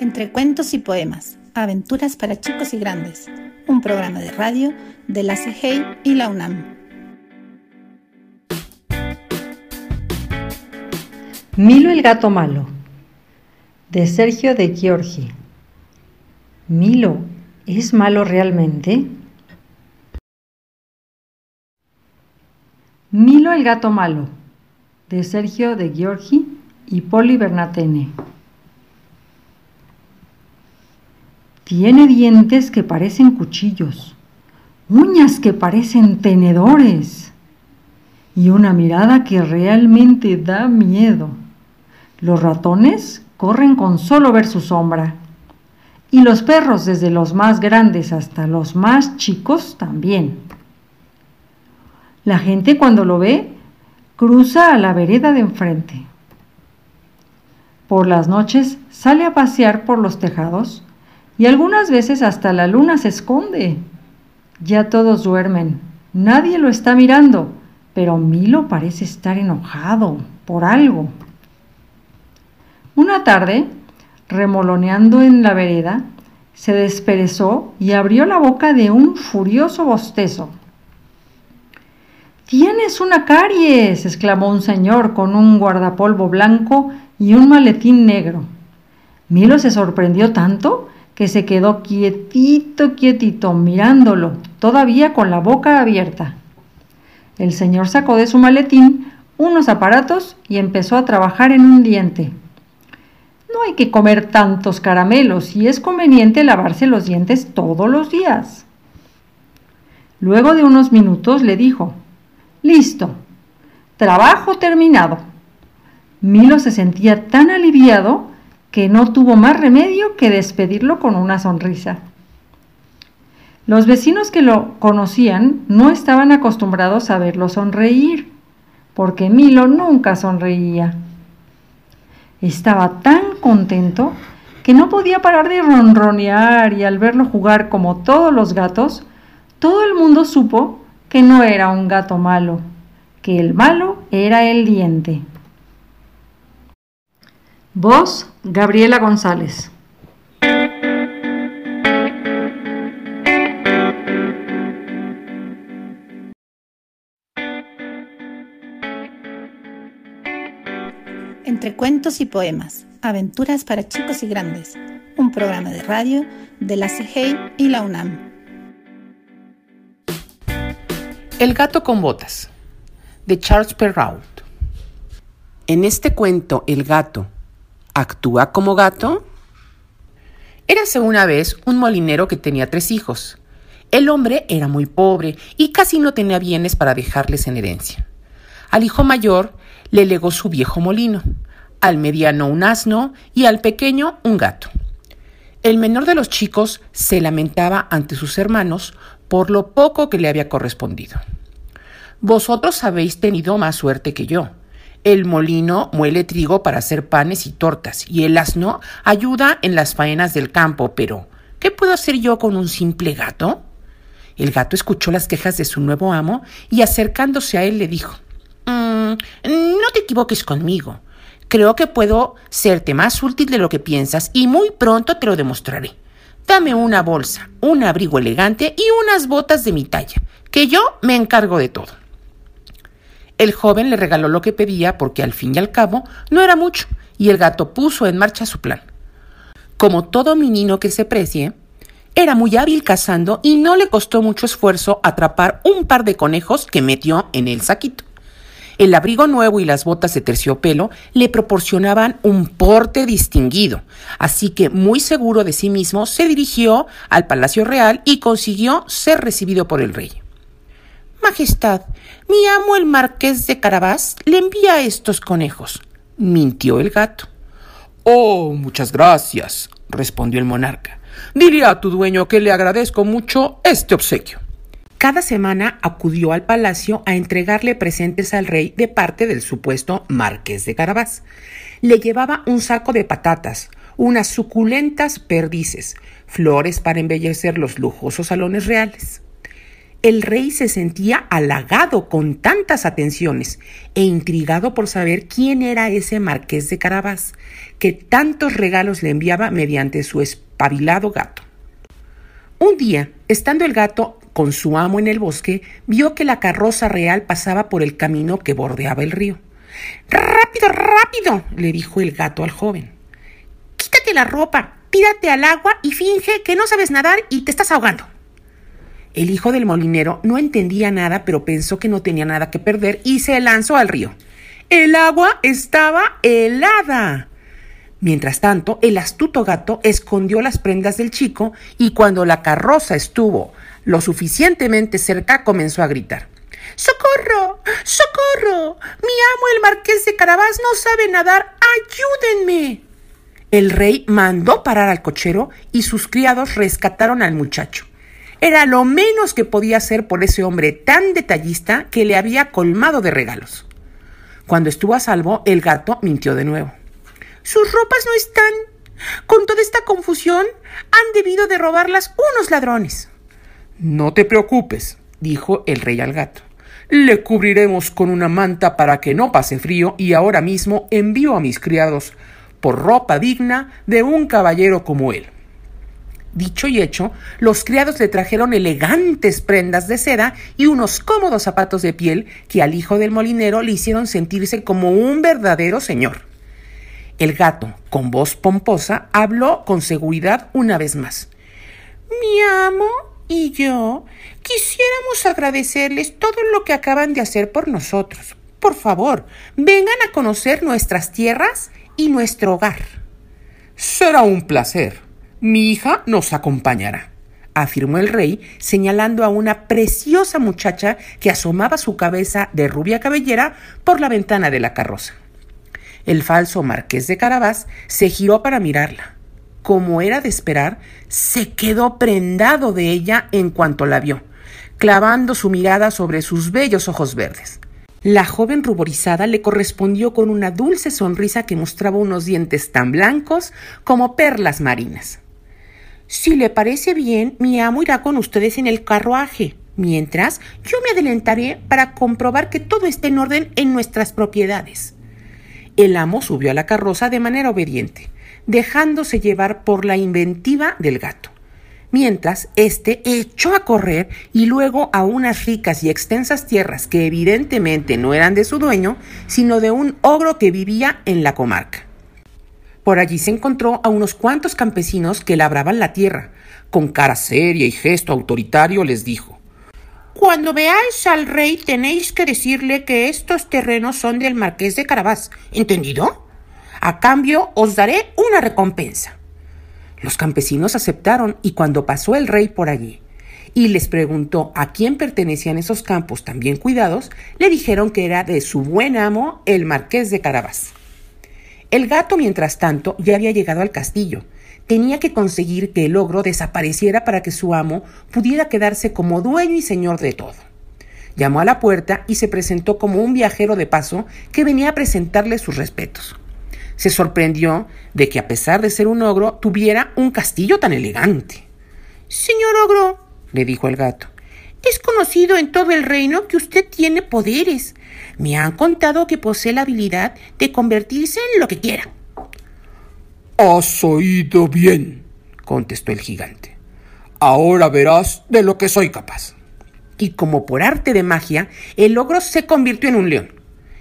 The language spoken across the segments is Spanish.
Entre cuentos y poemas, aventuras para chicos y grandes, un programa de radio de la CGI y la UNAM. Milo el gato malo, de Sergio de Giorgi. Milo, ¿es malo realmente? Milo el gato malo, de Sergio de Giorgi y Poli Bernatene. Tiene dientes que parecen cuchillos, uñas que parecen tenedores y una mirada que realmente da miedo. Los ratones corren con solo ver su sombra y los perros desde los más grandes hasta los más chicos también. La gente cuando lo ve cruza a la vereda de enfrente. Por las noches sale a pasear por los tejados y algunas veces hasta la luna se esconde. Ya todos duermen, nadie lo está mirando, pero Milo parece estar enojado por algo. Una tarde, remoloneando en la vereda, se desperezó y abrió la boca de un furioso bostezo. Tienes una caries, exclamó un señor con un guardapolvo blanco y un maletín negro. Milo se sorprendió tanto que se quedó quietito, quietito, mirándolo, todavía con la boca abierta. El señor sacó de su maletín unos aparatos y empezó a trabajar en un diente. No hay que comer tantos caramelos y es conveniente lavarse los dientes todos los días. Luego de unos minutos le dijo, Listo, trabajo terminado. Milo se sentía tan aliviado que no tuvo más remedio que despedirlo con una sonrisa. Los vecinos que lo conocían no estaban acostumbrados a verlo sonreír, porque Milo nunca sonreía. Estaba tan contento que no podía parar de ronronear y al verlo jugar como todos los gatos, todo el mundo supo que no era un gato malo, que el malo era el diente. Voz Gabriela González. Entre cuentos y poemas, aventuras para chicos y grandes, un programa de radio de la CGI y la UNAM. El gato con botas, de Charles Perrault. En este cuento, el gato, ¿Actúa como gato? Érase una vez un molinero que tenía tres hijos. El hombre era muy pobre y casi no tenía bienes para dejarles en herencia. Al hijo mayor le legó su viejo molino, al mediano un asno y al pequeño un gato. El menor de los chicos se lamentaba ante sus hermanos por lo poco que le había correspondido. Vosotros habéis tenido más suerte que yo, el molino muele trigo para hacer panes y tortas, y el asno ayuda en las faenas del campo, pero ¿qué puedo hacer yo con un simple gato? El gato escuchó las quejas de su nuevo amo y acercándose a él le dijo mm, No te equivoques conmigo. Creo que puedo serte más útil de lo que piensas y muy pronto te lo demostraré. Dame una bolsa, un abrigo elegante y unas botas de mi talla, que yo me encargo de todo. El joven le regaló lo que pedía porque al fin y al cabo no era mucho, y el gato puso en marcha su plan. Como todo menino que se precie, era muy hábil cazando y no le costó mucho esfuerzo atrapar un par de conejos que metió en el saquito. El abrigo nuevo y las botas de terciopelo le proporcionaban un porte distinguido, así que muy seguro de sí mismo se dirigió al Palacio Real y consiguió ser recibido por el rey. Majestad, mi amo el marqués de Carabás le envía estos conejos, mintió el gato. Oh, muchas gracias, respondió el monarca. Diré a tu dueño que le agradezco mucho este obsequio. Cada semana acudió al palacio a entregarle presentes al rey de parte del supuesto marqués de Carabás. Le llevaba un saco de patatas, unas suculentas perdices, flores para embellecer los lujosos salones reales. El rey se sentía halagado con tantas atenciones e intrigado por saber quién era ese marqués de Carabás, que tantos regalos le enviaba mediante su espabilado gato. Un día, estando el gato con su amo en el bosque, vio que la carroza real pasaba por el camino que bordeaba el río. Rápido, rápido, le dijo el gato al joven. Quítate la ropa, tírate al agua y finge que no sabes nadar y te estás ahogando. El hijo del molinero no entendía nada, pero pensó que no tenía nada que perder y se lanzó al río. El agua estaba helada. Mientras tanto, el astuto gato escondió las prendas del chico y cuando la carroza estuvo lo suficientemente cerca comenzó a gritar. ¡Socorro! ¡Socorro! Mi amo el marqués de Carabás no sabe nadar. ¡Ayúdenme! El rey mandó parar al cochero y sus criados rescataron al muchacho. Era lo menos que podía hacer por ese hombre tan detallista que le había colmado de regalos. Cuando estuvo a salvo, el gato mintió de nuevo. Sus ropas no están. Con toda esta confusión, han debido de robarlas unos ladrones. No te preocupes, dijo el rey al gato. Le cubriremos con una manta para que no pase frío y ahora mismo envío a mis criados por ropa digna de un caballero como él. Dicho y hecho, los criados le trajeron elegantes prendas de seda y unos cómodos zapatos de piel que al hijo del molinero le hicieron sentirse como un verdadero señor. El gato, con voz pomposa, habló con seguridad una vez más. Mi amo y yo quisiéramos agradecerles todo lo que acaban de hacer por nosotros. Por favor, vengan a conocer nuestras tierras y nuestro hogar. Será un placer, mi hija nos acompañará, afirmó el rey, señalando a una preciosa muchacha que asomaba su cabeza de rubia cabellera por la ventana de la carroza. El falso marqués de Carabás se giró para mirarla. Como era de esperar, se quedó prendado de ella en cuanto la vio, clavando su mirada sobre sus bellos ojos verdes. La joven ruborizada le correspondió con una dulce sonrisa que mostraba unos dientes tan blancos como perlas marinas. Si le parece bien, mi amo irá con ustedes en el carruaje. Mientras, yo me adelantaré para comprobar que todo esté en orden en nuestras propiedades. El amo subió a la carroza de manera obediente, dejándose llevar por la inventiva del gato. Mientras, éste echó a correr y luego a unas ricas y extensas tierras que evidentemente no eran de su dueño, sino de un ogro que vivía en la comarca. Por allí se encontró a unos cuantos campesinos que labraban la tierra. Con cara seria y gesto autoritario les dijo Cuando veáis al rey tenéis que decirle que estos terrenos son del marqués de Carabás. ¿Entendido? A cambio os daré una recompensa. Los campesinos aceptaron y cuando pasó el rey por allí y les preguntó a quién pertenecían esos campos tan bien cuidados, le dijeron que era de su buen amo, el marqués de Carabás. El gato, mientras tanto, ya había llegado al castillo. Tenía que conseguir que el ogro desapareciera para que su amo pudiera quedarse como dueño y señor de todo. Llamó a la puerta y se presentó como un viajero de paso que venía a presentarle sus respetos. Se sorprendió de que a pesar de ser un ogro tuviera un castillo tan elegante. Señor ogro, le dijo el gato, es conocido en todo el reino que usted tiene poderes. Me han contado que posee la habilidad de convertirse en lo que quiera. Has oído bien, contestó el gigante. Ahora verás de lo que soy capaz. Y como por arte de magia, el ogro se convirtió en un león.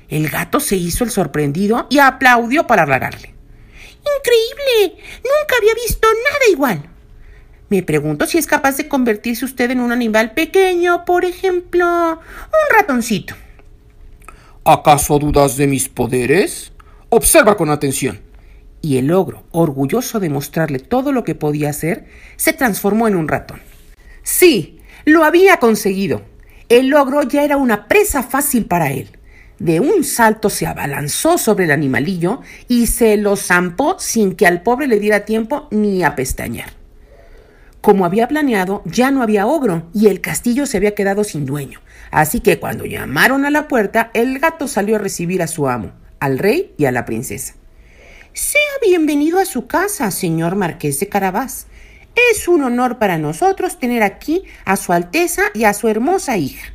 El gato se hizo el sorprendido y aplaudió para halagarle. ¡Increíble! Nunca había visto nada igual. Me pregunto si es capaz de convertirse usted en un animal pequeño, por ejemplo, un ratoncito. ¿Acaso dudas de mis poderes? Observa con atención. Y el ogro, orgulloso de mostrarle todo lo que podía hacer, se transformó en un ratón. Sí, lo había conseguido. El ogro ya era una presa fácil para él. De un salto se abalanzó sobre el animalillo y se lo zampó sin que al pobre le diera tiempo ni a pestañear. Como había planeado, ya no había ogro y el castillo se había quedado sin dueño. Así que cuando llamaron a la puerta, el gato salió a recibir a su amo, al rey y a la princesa. Sea bienvenido a su casa, señor marqués de Carabás. Es un honor para nosotros tener aquí a Su Alteza y a su hermosa hija.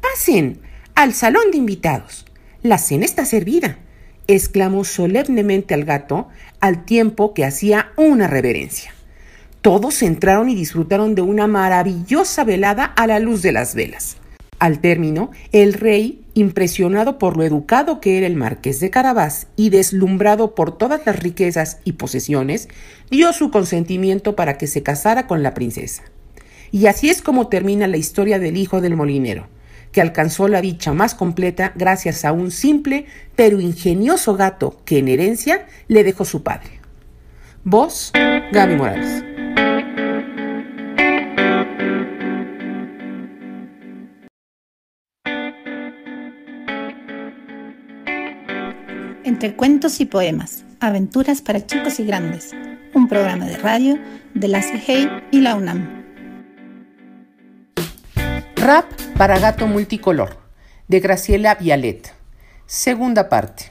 Pasen al salón de invitados. La cena está servida, exclamó solemnemente al gato al tiempo que hacía una reverencia. Todos entraron y disfrutaron de una maravillosa velada a la luz de las velas. Al término, el rey, impresionado por lo educado que era el marqués de Carabás y deslumbrado por todas las riquezas y posesiones, dio su consentimiento para que se casara con la princesa. Y así es como termina la historia del hijo del molinero, que alcanzó la dicha más completa gracias a un simple pero ingenioso gato que en herencia le dejó su padre. Vos, Gaby Morales. Entre cuentos y poemas, aventuras para chicos y grandes, un programa de radio de la CGI y la UNAM. Rap para gato multicolor, de Graciela Vialet. Segunda parte.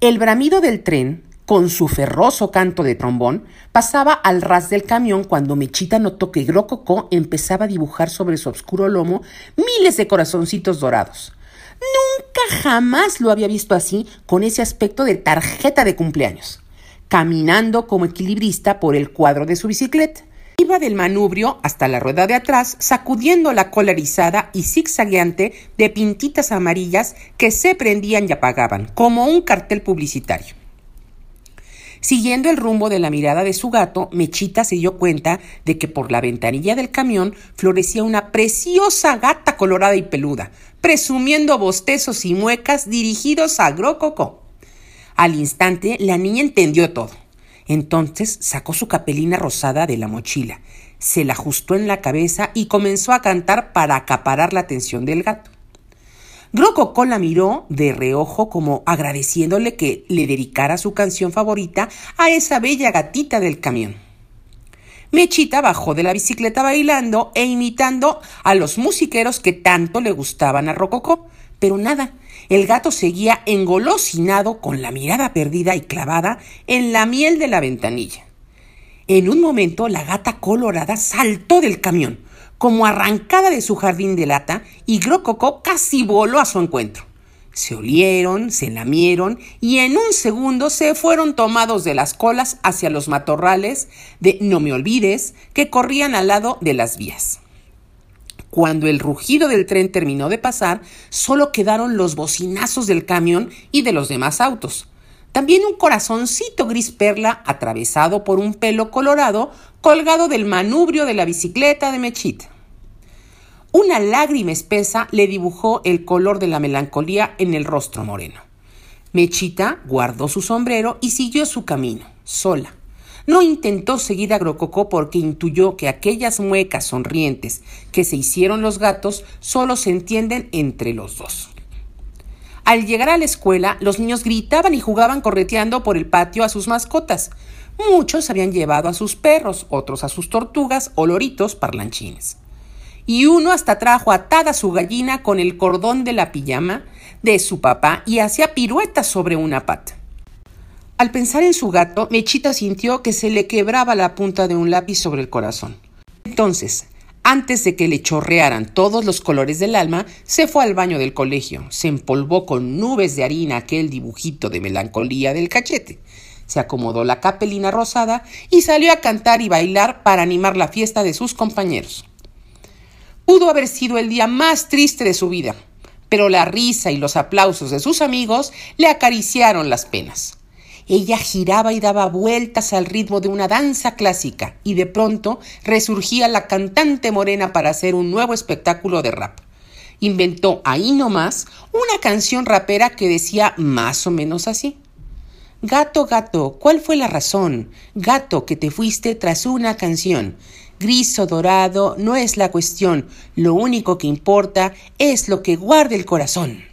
El bramido del tren, con su ferroso canto de trombón, pasaba al ras del camión cuando Mechita notó que Grococó empezaba a dibujar sobre su oscuro lomo miles de corazoncitos dorados. Nunca jamás lo había visto así, con ese aspecto de tarjeta de cumpleaños, caminando como equilibrista por el cuadro de su bicicleta. Iba del manubrio hasta la rueda de atrás, sacudiendo la cola erizada y zigzagueante de pintitas amarillas que se prendían y apagaban, como un cartel publicitario. Siguiendo el rumbo de la mirada de su gato, Mechita se dio cuenta de que por la ventanilla del camión florecía una preciosa gata colorada y peluda, presumiendo bostezos y muecas dirigidos a Grococó. Al instante, la niña entendió todo. Entonces sacó su capelina rosada de la mochila, se la ajustó en la cabeza y comenzó a cantar para acaparar la atención del gato. Grococó la miró de reojo como agradeciéndole que le dedicara su canción favorita a esa bella gatita del camión. Mechita bajó de la bicicleta bailando e imitando a los musiqueros que tanto le gustaban a Rococó, pero nada, el gato seguía engolosinado con la mirada perdida y clavada en la miel de la ventanilla. En un momento la gata colorada saltó del camión, como arrancada de su jardín de lata, y Grococó casi voló a su encuentro. Se olieron, se lamieron y en un segundo se fueron tomados de las colas hacia los matorrales de No me olvides que corrían al lado de las vías. Cuando el rugido del tren terminó de pasar, solo quedaron los bocinazos del camión y de los demás autos. También un corazoncito gris perla atravesado por un pelo colorado colgado del manubrio de la bicicleta de Mechita. Una lágrima espesa le dibujó el color de la melancolía en el rostro moreno. Mechita guardó su sombrero y siguió su camino, sola. No intentó seguir a Grococó porque intuyó que aquellas muecas sonrientes que se hicieron los gatos solo se entienden entre los dos. Al llegar a la escuela, los niños gritaban y jugaban correteando por el patio a sus mascotas. Muchos habían llevado a sus perros, otros a sus tortugas o loritos parlanchines. Y uno hasta trajo atada su gallina con el cordón de la pijama de su papá y hacía piruetas sobre una pata. Al pensar en su gato, Mechita sintió que se le quebraba la punta de un lápiz sobre el corazón. Entonces, antes de que le chorrearan todos los colores del alma, se fue al baño del colegio, se empolvó con nubes de harina aquel dibujito de melancolía del cachete, se acomodó la capelina rosada y salió a cantar y bailar para animar la fiesta de sus compañeros. Pudo haber sido el día más triste de su vida, pero la risa y los aplausos de sus amigos le acariciaron las penas. Ella giraba y daba vueltas al ritmo de una danza clásica y de pronto resurgía la cantante morena para hacer un nuevo espectáculo de rap. Inventó ahí nomás una canción rapera que decía más o menos así. Gato, gato, ¿cuál fue la razón? Gato, que te fuiste tras una canción. Gris o dorado no es la cuestión, lo único que importa es lo que guarde el corazón.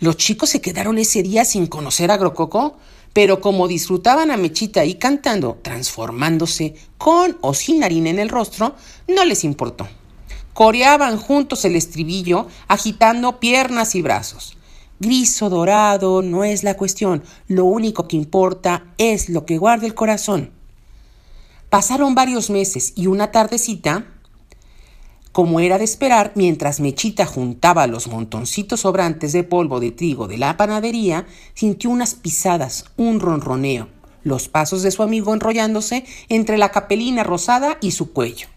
Los chicos se quedaron ese día sin conocer a Grococó, pero como disfrutaban a Mechita ahí cantando, transformándose con o sin harina en el rostro, no les importó. Coreaban juntos el estribillo, agitando piernas y brazos. Gris o dorado no es la cuestión, lo único que importa es lo que guarda el corazón. Pasaron varios meses y una tardecita, como era de esperar, mientras Mechita juntaba los montoncitos sobrantes de polvo de trigo de la panadería, sintió unas pisadas, un ronroneo, los pasos de su amigo enrollándose entre la capelina rosada y su cuello.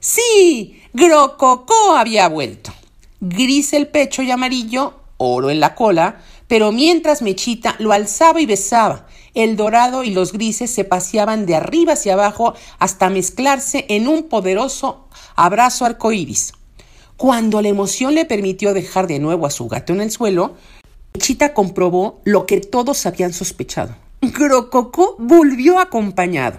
Sí, Grococó había vuelto. Gris el pecho y amarillo, oro en la cola, pero mientras Mechita lo alzaba y besaba, el dorado y los grises se paseaban de arriba hacia abajo hasta mezclarse en un poderoso abrazo arcoíris. Cuando la emoción le permitió dejar de nuevo a su gato en el suelo, Mechita comprobó lo que todos habían sospechado. Grococó volvió acompañado.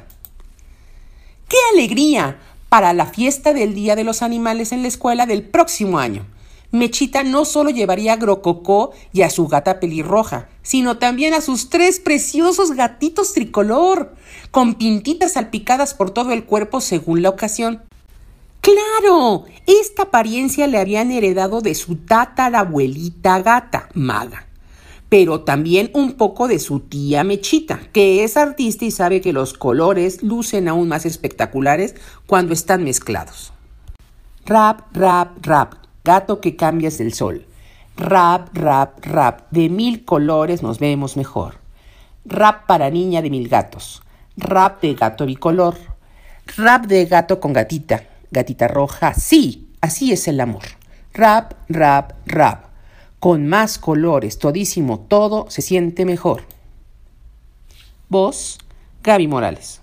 ¡Qué alegría! para la fiesta del Día de los Animales en la escuela del próximo año. Mechita no solo llevaría a Grococó y a su gata pelirroja, sino también a sus tres preciosos gatitos tricolor, con pintitas salpicadas por todo el cuerpo según la ocasión. ¡Claro! Esta apariencia le habían heredado de su tatarabuelita gata, Maga pero también un poco de su tía Mechita, que es artista y sabe que los colores lucen aún más espectaculares cuando están mezclados. Rap, rap, rap, gato que cambias del sol. Rap, rap, rap, de mil colores nos vemos mejor. Rap para niña de mil gatos. Rap de gato bicolor. Rap de gato con gatita. Gatita roja. Sí, así es el amor. Rap, rap, rap con más colores, todísimo, todo se siente mejor. Voz, Gaby Morales.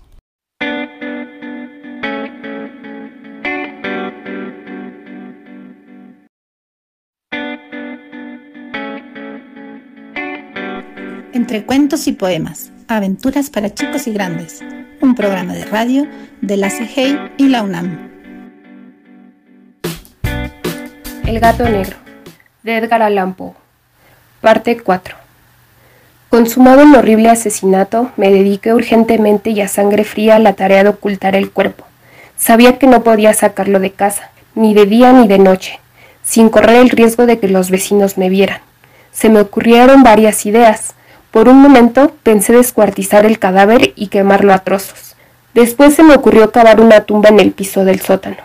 Entre cuentos y poemas, aventuras para chicos y grandes, un programa de radio de la CGI y la UNAM. El gato negro de Edgar Allan Poe. Parte 4. Consumado el horrible asesinato, me dediqué urgentemente y a sangre fría a la tarea de ocultar el cuerpo. Sabía que no podía sacarlo de casa, ni de día ni de noche, sin correr el riesgo de que los vecinos me vieran. Se me ocurrieron varias ideas. Por un momento pensé descuartizar el cadáver y quemarlo a trozos. Después se me ocurrió cavar una tumba en el piso del sótano.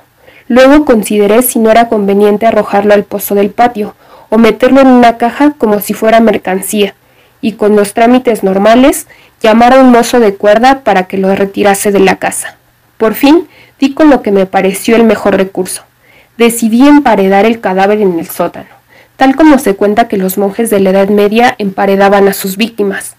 Luego consideré si no era conveniente arrojarlo al pozo del patio, o meterlo en una caja como si fuera mercancía, y con los trámites normales llamar a un mozo de cuerda para que lo retirase de la casa. Por fin di con lo que me pareció el mejor recurso. Decidí emparedar el cadáver en el sótano, tal como se cuenta que los monjes de la Edad Media emparedaban a sus víctimas.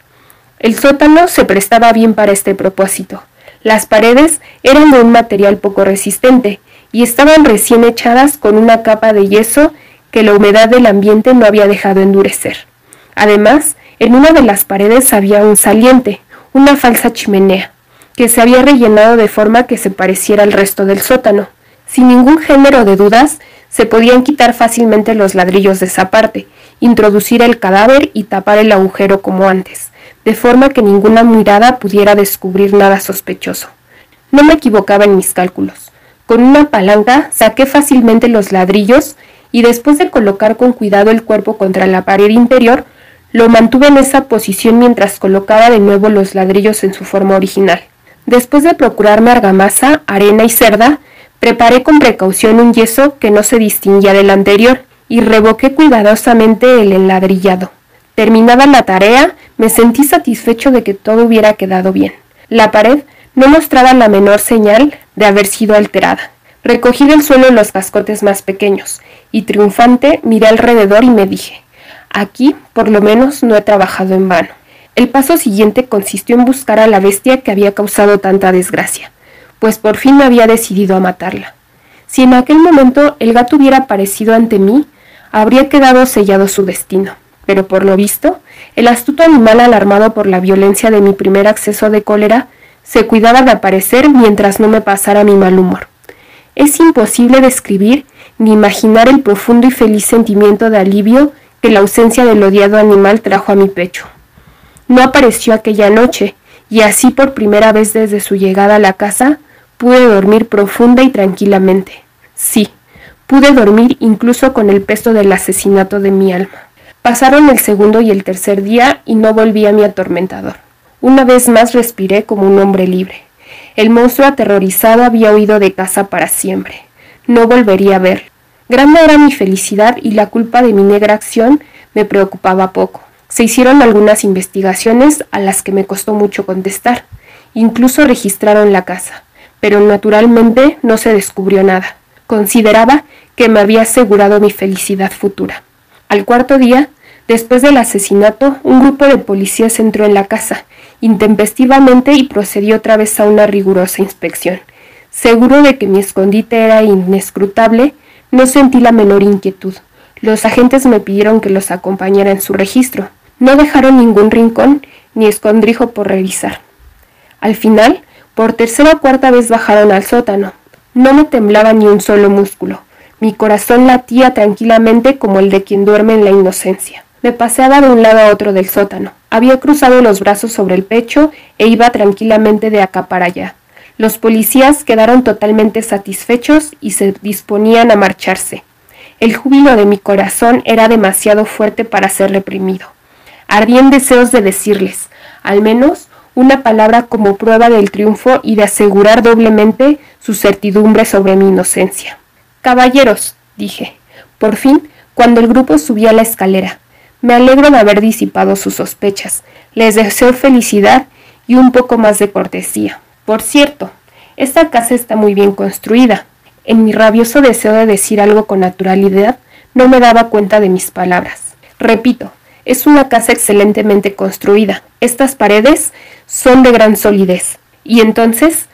El sótano se prestaba bien para este propósito. Las paredes eran de un material poco resistente y estaban recién echadas con una capa de yeso que la humedad del ambiente no había dejado endurecer. Además, en una de las paredes había un saliente, una falsa chimenea, que se había rellenado de forma que se pareciera al resto del sótano. Sin ningún género de dudas, se podían quitar fácilmente los ladrillos de esa parte, introducir el cadáver y tapar el agujero como antes, de forma que ninguna mirada pudiera descubrir nada sospechoso. No me equivocaba en mis cálculos. Con una palanca saqué fácilmente los ladrillos y después de colocar con cuidado el cuerpo contra la pared interior, lo mantuve en esa posición mientras colocaba de nuevo los ladrillos en su forma original. Después de procurarme argamasa, arena y cerda, preparé con precaución un yeso que no se distinguía del anterior y revoqué cuidadosamente el enladrillado. Terminada la tarea, me sentí satisfecho de que todo hubiera quedado bien. La pared no mostraba la menor señal de haber sido alterada. Recogí del suelo los cascotes más pequeños y triunfante miré alrededor y me dije, aquí por lo menos no he trabajado en vano. El paso siguiente consistió en buscar a la bestia que había causado tanta desgracia, pues por fin me había decidido a matarla. Si en aquel momento el gato hubiera aparecido ante mí, habría quedado sellado su destino. Pero por lo visto, el astuto animal alarmado por la violencia de mi primer acceso de cólera, se cuidaba de aparecer mientras no me pasara mi mal humor. Es imposible describir ni imaginar el profundo y feliz sentimiento de alivio que la ausencia del odiado animal trajo a mi pecho. No apareció aquella noche, y así por primera vez desde su llegada a la casa pude dormir profunda y tranquilamente. Sí, pude dormir incluso con el peso del asesinato de mi alma. Pasaron el segundo y el tercer día y no volví a mi atormentador. Una vez más respiré como un hombre libre. El monstruo aterrorizado había huido de casa para siempre. No volvería a verlo. Grande era mi felicidad y la culpa de mi negra acción me preocupaba poco. Se hicieron algunas investigaciones a las que me costó mucho contestar. Incluso registraron la casa, pero naturalmente no se descubrió nada. Consideraba que me había asegurado mi felicidad futura. Al cuarto día, después del asesinato, un grupo de policías entró en la casa, intempestivamente y procedió otra vez a una rigurosa inspección. Seguro de que mi escondite era inescrutable, no sentí la menor inquietud. Los agentes me pidieron que los acompañara en su registro. No dejaron ningún rincón ni escondrijo por revisar. Al final, por tercera o cuarta vez bajaron al sótano. No me temblaba ni un solo músculo. Mi corazón latía tranquilamente como el de quien duerme en la inocencia. Me paseaba de un lado a otro del sótano. Había cruzado los brazos sobre el pecho e iba tranquilamente de acá para allá. Los policías quedaron totalmente satisfechos y se disponían a marcharse. El júbilo de mi corazón era demasiado fuerte para ser reprimido. Ardían deseos de decirles, al menos, una palabra como prueba del triunfo y de asegurar doblemente su certidumbre sobre mi inocencia. Caballeros, dije, por fin, cuando el grupo subía la escalera, me alegro de haber disipado sus sospechas. Les deseo felicidad y un poco más de cortesía. Por cierto, esta casa está muy bien construida. En mi rabioso deseo de decir algo con naturalidad, no me daba cuenta de mis palabras. Repito, es una casa excelentemente construida. Estas paredes son de gran solidez. Y entonces,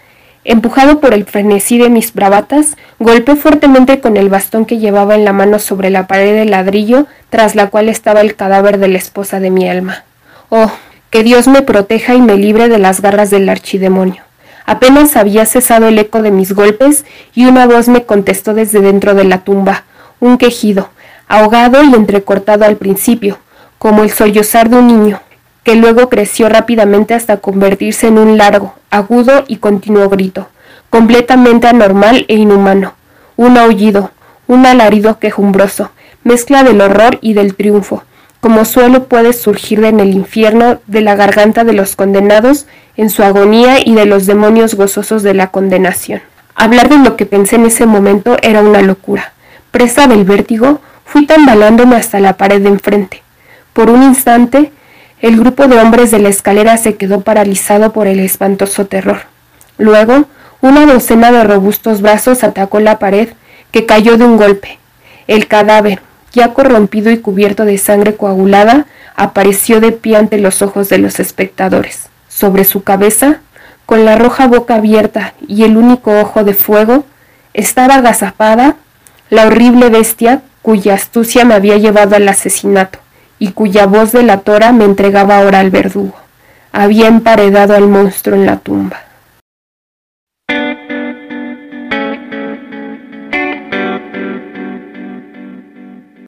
empujado por el frenesí de mis bravatas, golpeé fuertemente con el bastón que llevaba en la mano sobre la pared de ladrillo tras la cual estaba el cadáver de la esposa de mi alma. Oh, que Dios me proteja y me libre de las garras del archidemonio. Apenas había cesado el eco de mis golpes y una voz me contestó desde dentro de la tumba, un quejido, ahogado y entrecortado al principio, como el sollozar de un niño, que luego creció rápidamente hasta convertirse en un largo, agudo y continuo grito, completamente anormal e inhumano, un aullido, un alarido quejumbroso, mezcla del horror y del triunfo, como suelo puede surgir en el infierno de la garganta de los condenados en su agonía y de los demonios gozosos de la condenación. Hablar de lo que pensé en ese momento era una locura. Presa del vértigo, fui tambalándome hasta la pared de enfrente. Por un instante, el grupo de hombres de la escalera se quedó paralizado por el espantoso terror. Luego, una docena de robustos brazos atacó la pared, que cayó de un golpe. El cadáver, ya corrompido y cubierto de sangre coagulada, apareció de pie ante los ojos de los espectadores. Sobre su cabeza, con la roja boca abierta y el único ojo de fuego, estaba agazapada la horrible bestia cuya astucia me había llevado al asesinato y cuya voz delatora me entregaba ahora al verdugo. Había emparedado al monstruo en la tumba.